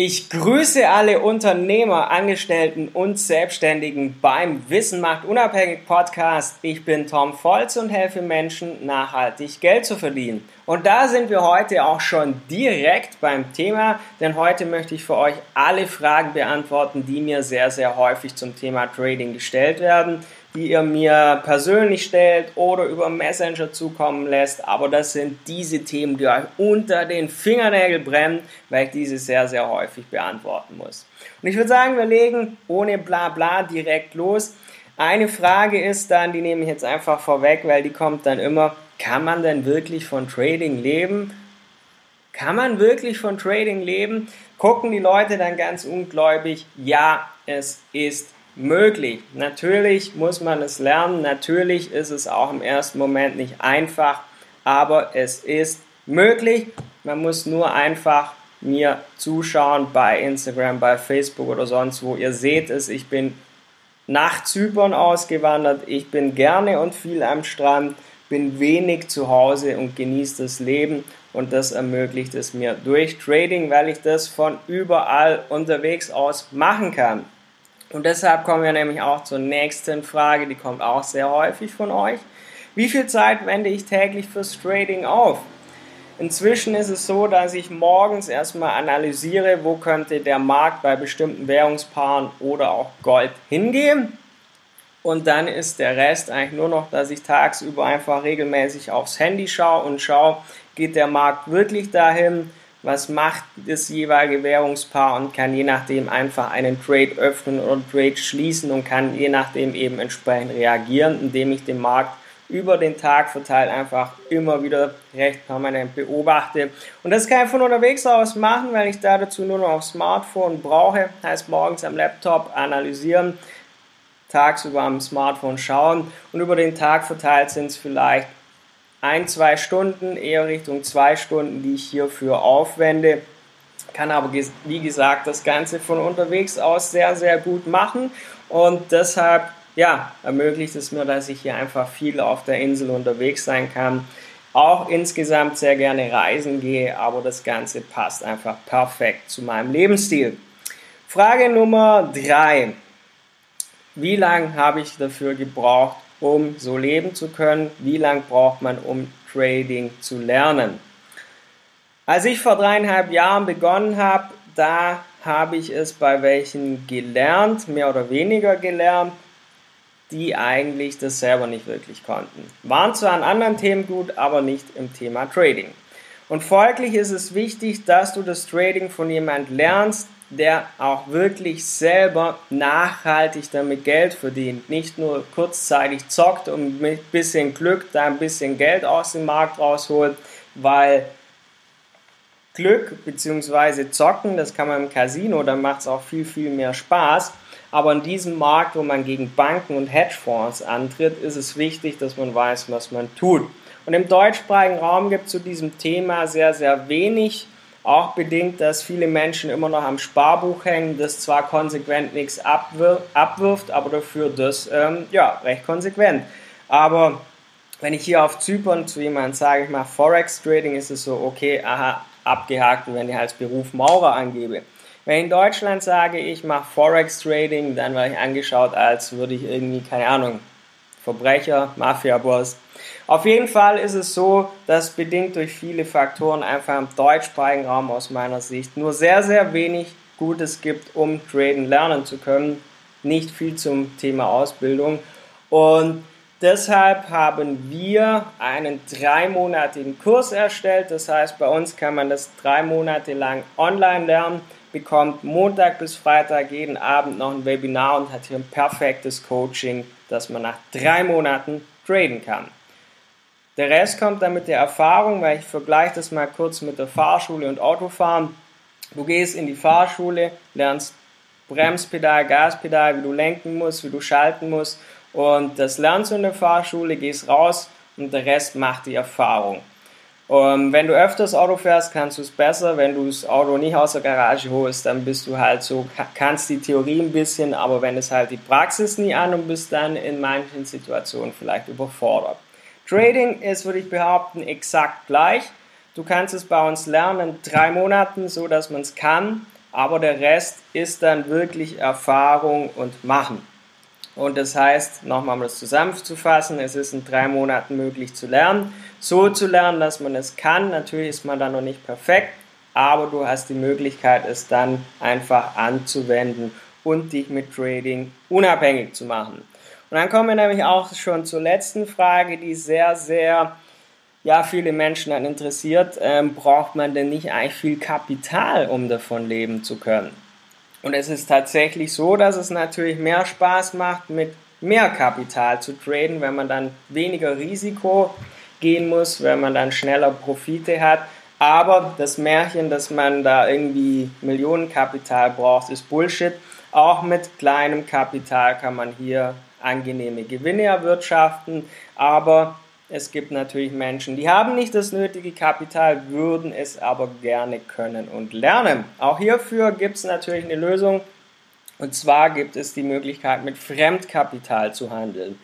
Ich grüße alle Unternehmer, Angestellten und Selbstständigen beim Wissen macht unabhängig Podcast. Ich bin Tom Volz und helfe Menschen nachhaltig Geld zu verdienen. Und da sind wir heute auch schon direkt beim Thema, denn heute möchte ich für euch alle Fragen beantworten, die mir sehr, sehr häufig zum Thema Trading gestellt werden die ihr mir persönlich stellt oder über Messenger zukommen lässt. Aber das sind diese Themen, die euch unter den Fingernägeln brennen, weil ich diese sehr, sehr häufig beantworten muss. Und ich würde sagen, wir legen ohne Blabla direkt los. Eine Frage ist dann, die nehme ich jetzt einfach vorweg, weil die kommt dann immer, kann man denn wirklich von Trading leben? Kann man wirklich von Trading leben? Gucken die Leute dann ganz ungläubig, ja, es ist möglich. Natürlich muss man es lernen, natürlich ist es auch im ersten Moment nicht einfach, aber es ist möglich. Man muss nur einfach mir zuschauen bei Instagram, bei Facebook oder sonst wo. Ihr seht es, ich bin nach Zypern ausgewandert, ich bin gerne und viel am Strand, bin wenig zu Hause und genieße das Leben und das ermöglicht es mir durch Trading, weil ich das von überall unterwegs aus machen kann. Und deshalb kommen wir nämlich auch zur nächsten Frage, die kommt auch sehr häufig von euch. Wie viel Zeit wende ich täglich fürs Trading auf? Inzwischen ist es so, dass ich morgens erstmal analysiere, wo könnte der Markt bei bestimmten Währungspaaren oder auch Gold hingehen. Und dann ist der Rest eigentlich nur noch, dass ich tagsüber einfach regelmäßig aufs Handy schaue und schaue, geht der Markt wirklich dahin, was macht das jeweilige Währungspaar und kann je nachdem einfach einen Trade öffnen oder Trade schließen und kann je nachdem eben entsprechend reagieren, indem ich den Markt über den Tag verteilt einfach immer wieder recht permanent beobachte. Und das kann ich von unterwegs aus machen, weil ich da dazu nur noch auf Smartphone brauche. Heißt morgens am Laptop analysieren, tagsüber am Smartphone schauen und über den Tag verteilt sind es vielleicht ein, zwei Stunden, eher Richtung zwei Stunden, die ich hierfür aufwende. Kann aber, wie gesagt, das Ganze von unterwegs aus sehr, sehr gut machen und deshalb ja, ermöglicht es mir, dass ich hier einfach viel auf der Insel unterwegs sein kann. Auch insgesamt sehr gerne reisen gehe, aber das Ganze passt einfach perfekt zu meinem Lebensstil. Frage Nummer drei. Wie lange habe ich dafür gebraucht, um so leben zu können? Wie lange braucht man, um Trading zu lernen? Als ich vor dreieinhalb Jahren begonnen habe, da habe ich es bei welchen gelernt, mehr oder weniger gelernt, die eigentlich das selber nicht wirklich konnten. Waren zwar an anderen Themen gut, aber nicht im Thema Trading. Und folglich ist es wichtig, dass du das Trading von jemand lernst, der auch wirklich selber nachhaltig damit Geld verdient. Nicht nur kurzzeitig zockt und mit bisschen Glück da ein bisschen Geld aus dem Markt rausholt, weil Glück bzw. Zocken, das kann man im Casino, da macht es auch viel, viel mehr Spaß. Aber in diesem Markt, wo man gegen Banken und Hedgefonds antritt, ist es wichtig, dass man weiß, was man tut. Und im deutschsprachigen Raum gibt es zu diesem Thema sehr, sehr wenig auch bedingt, dass viele Menschen immer noch am Sparbuch hängen, das zwar konsequent nichts abwir abwirft, aber dafür das ähm, ja, recht konsequent. Aber wenn ich hier auf Zypern zu jemandem sage, ich mache Forex Trading, ist es so, okay, aha, abgehakt, wenn ich als Beruf Maurer angebe. Wenn ich in Deutschland sage, ich mache Forex Trading, dann werde ich angeschaut, als würde ich irgendwie, keine Ahnung, Verbrecher, Mafia-Boss, auf jeden Fall ist es so, dass bedingt durch viele Faktoren einfach im deutschsprachigen Raum aus meiner Sicht nur sehr, sehr wenig Gutes gibt, um traden lernen zu können. Nicht viel zum Thema Ausbildung. Und deshalb haben wir einen dreimonatigen Kurs erstellt. Das heißt, bei uns kann man das drei Monate lang online lernen, bekommt Montag bis Freitag jeden Abend noch ein Webinar und hat hier ein perfektes Coaching, das man nach drei Monaten traden kann. Der Rest kommt dann mit der Erfahrung, weil ich vergleiche das mal kurz mit der Fahrschule und Autofahren. Du gehst in die Fahrschule, lernst Bremspedal, Gaspedal, wie du lenken musst, wie du schalten musst und das lernst du in der Fahrschule, gehst raus und der Rest macht die Erfahrung. Und wenn du öfters Auto fährst, kannst du es besser. Wenn du das Auto nicht aus der Garage holst, dann bist du halt so, kannst die Theorie ein bisschen, aber wenn es halt die Praxis nie an und bist dann in manchen Situationen vielleicht überfordert. Trading ist, würde ich behaupten, exakt gleich. Du kannst es bei uns lernen drei Monaten, so dass man es kann, aber der Rest ist dann wirklich Erfahrung und Machen. Und das heißt, nochmal um das zusammenzufassen, es ist in drei Monaten möglich zu lernen, so zu lernen, dass man es kann. Natürlich ist man da noch nicht perfekt, aber du hast die Möglichkeit, es dann einfach anzuwenden und dich mit Trading unabhängig zu machen. Und dann kommen wir nämlich auch schon zur letzten Frage, die sehr, sehr ja, viele Menschen dann interessiert. Ähm, braucht man denn nicht eigentlich viel Kapital, um davon leben zu können? Und es ist tatsächlich so, dass es natürlich mehr Spaß macht, mit mehr Kapital zu traden, wenn man dann weniger Risiko gehen muss, wenn man dann schneller Profite hat. Aber das Märchen, dass man da irgendwie Millionenkapital braucht, ist Bullshit. Auch mit kleinem Kapital kann man hier angenehme Gewinne erwirtschaften. Aber es gibt natürlich Menschen, die haben nicht das nötige Kapital, würden es aber gerne können und lernen. Auch hierfür gibt es natürlich eine Lösung. Und zwar gibt es die Möglichkeit, mit Fremdkapital zu handeln.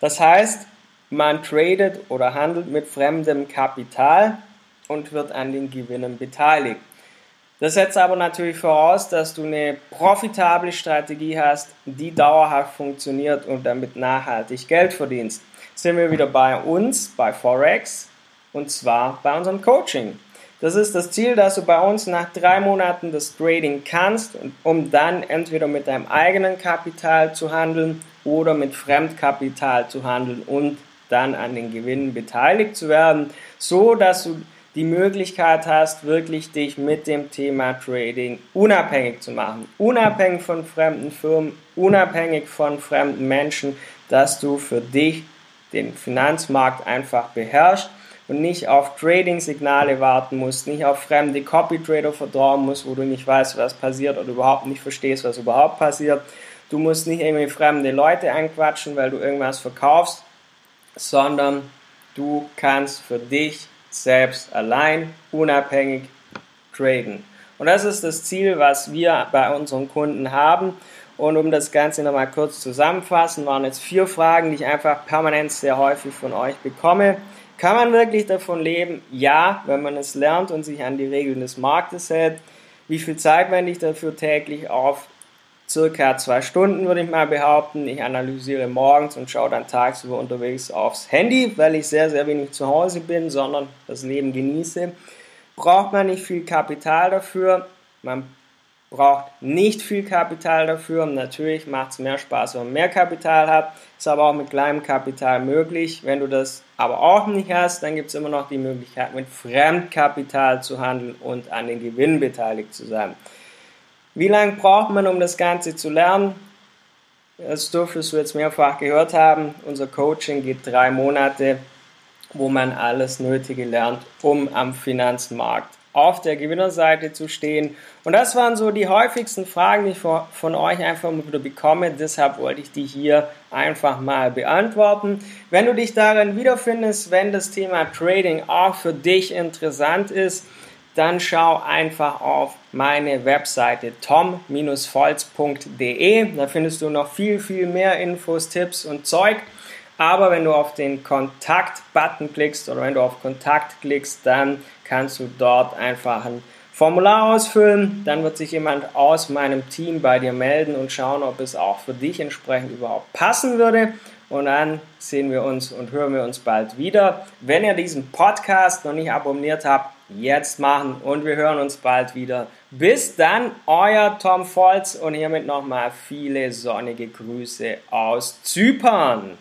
Das heißt, man tradet oder handelt mit fremdem Kapital und wird an den Gewinnen beteiligt. Das setzt aber natürlich voraus, dass du eine profitable Strategie hast, die dauerhaft funktioniert und damit nachhaltig Geld verdienst sind wir wieder bei uns, bei Forex, und zwar bei unserem Coaching. Das ist das Ziel, dass du bei uns nach drei Monaten das Trading kannst, um dann entweder mit deinem eigenen Kapital zu handeln oder mit Fremdkapital zu handeln und dann an den Gewinnen beteiligt zu werden, so dass du die Möglichkeit hast, wirklich dich mit dem Thema Trading unabhängig zu machen. Unabhängig von fremden Firmen, unabhängig von fremden Menschen, dass du für dich den Finanzmarkt einfach beherrscht und nicht auf Trading-Signale warten musst, nicht auf fremde Copy-Trader vertrauen musst, wo du nicht weißt, was passiert oder überhaupt nicht verstehst, was überhaupt passiert. Du musst nicht irgendwie fremde Leute anquatschen, weil du irgendwas verkaufst, sondern du kannst für dich selbst allein unabhängig traden. Und das ist das Ziel, was wir bei unseren Kunden haben. Und um das Ganze nochmal kurz zusammenfassen, waren jetzt vier Fragen, die ich einfach permanent sehr häufig von euch bekomme. Kann man wirklich davon leben? Ja, wenn man es lernt und sich an die Regeln des Marktes hält. Wie viel Zeit wende ich dafür täglich auf? Circa zwei Stunden würde ich mal behaupten. Ich analysiere morgens und schaue dann tagsüber unterwegs aufs Handy, weil ich sehr, sehr wenig zu Hause bin, sondern das Leben genieße. Braucht man nicht viel Kapital dafür. Man braucht nicht viel Kapital dafür. Natürlich macht es mehr Spaß, wenn man mehr Kapital hat. Ist aber auch mit kleinem Kapital möglich. Wenn du das aber auch nicht hast, dann gibt es immer noch die Möglichkeit, mit Fremdkapital zu handeln und an den Gewinnen beteiligt zu sein. Wie lange braucht man, um das Ganze zu lernen? Das dürftest du jetzt mehrfach gehört haben. Unser Coaching geht drei Monate, wo man alles Nötige lernt, um am Finanzmarkt auf der Gewinnerseite zu stehen. Und das waren so die häufigsten Fragen, die ich von euch einfach mal wieder bekomme. Deshalb wollte ich die hier einfach mal beantworten. Wenn du dich darin wiederfindest, wenn das Thema Trading auch für dich interessant ist, dann schau einfach auf meine Webseite tom-volz.de. Da findest du noch viel, viel mehr Infos, Tipps und Zeug. Aber wenn du auf den Kontakt-Button klickst oder wenn du auf Kontakt klickst, dann kannst du dort einfach ein Formular ausfüllen. Dann wird sich jemand aus meinem Team bei dir melden und schauen, ob es auch für dich entsprechend überhaupt passen würde. Und dann sehen wir uns und hören wir uns bald wieder. Wenn ihr diesen Podcast noch nicht abonniert habt, jetzt machen und wir hören uns bald wieder. Bis dann, euer Tom Volz und hiermit nochmal viele sonnige Grüße aus Zypern.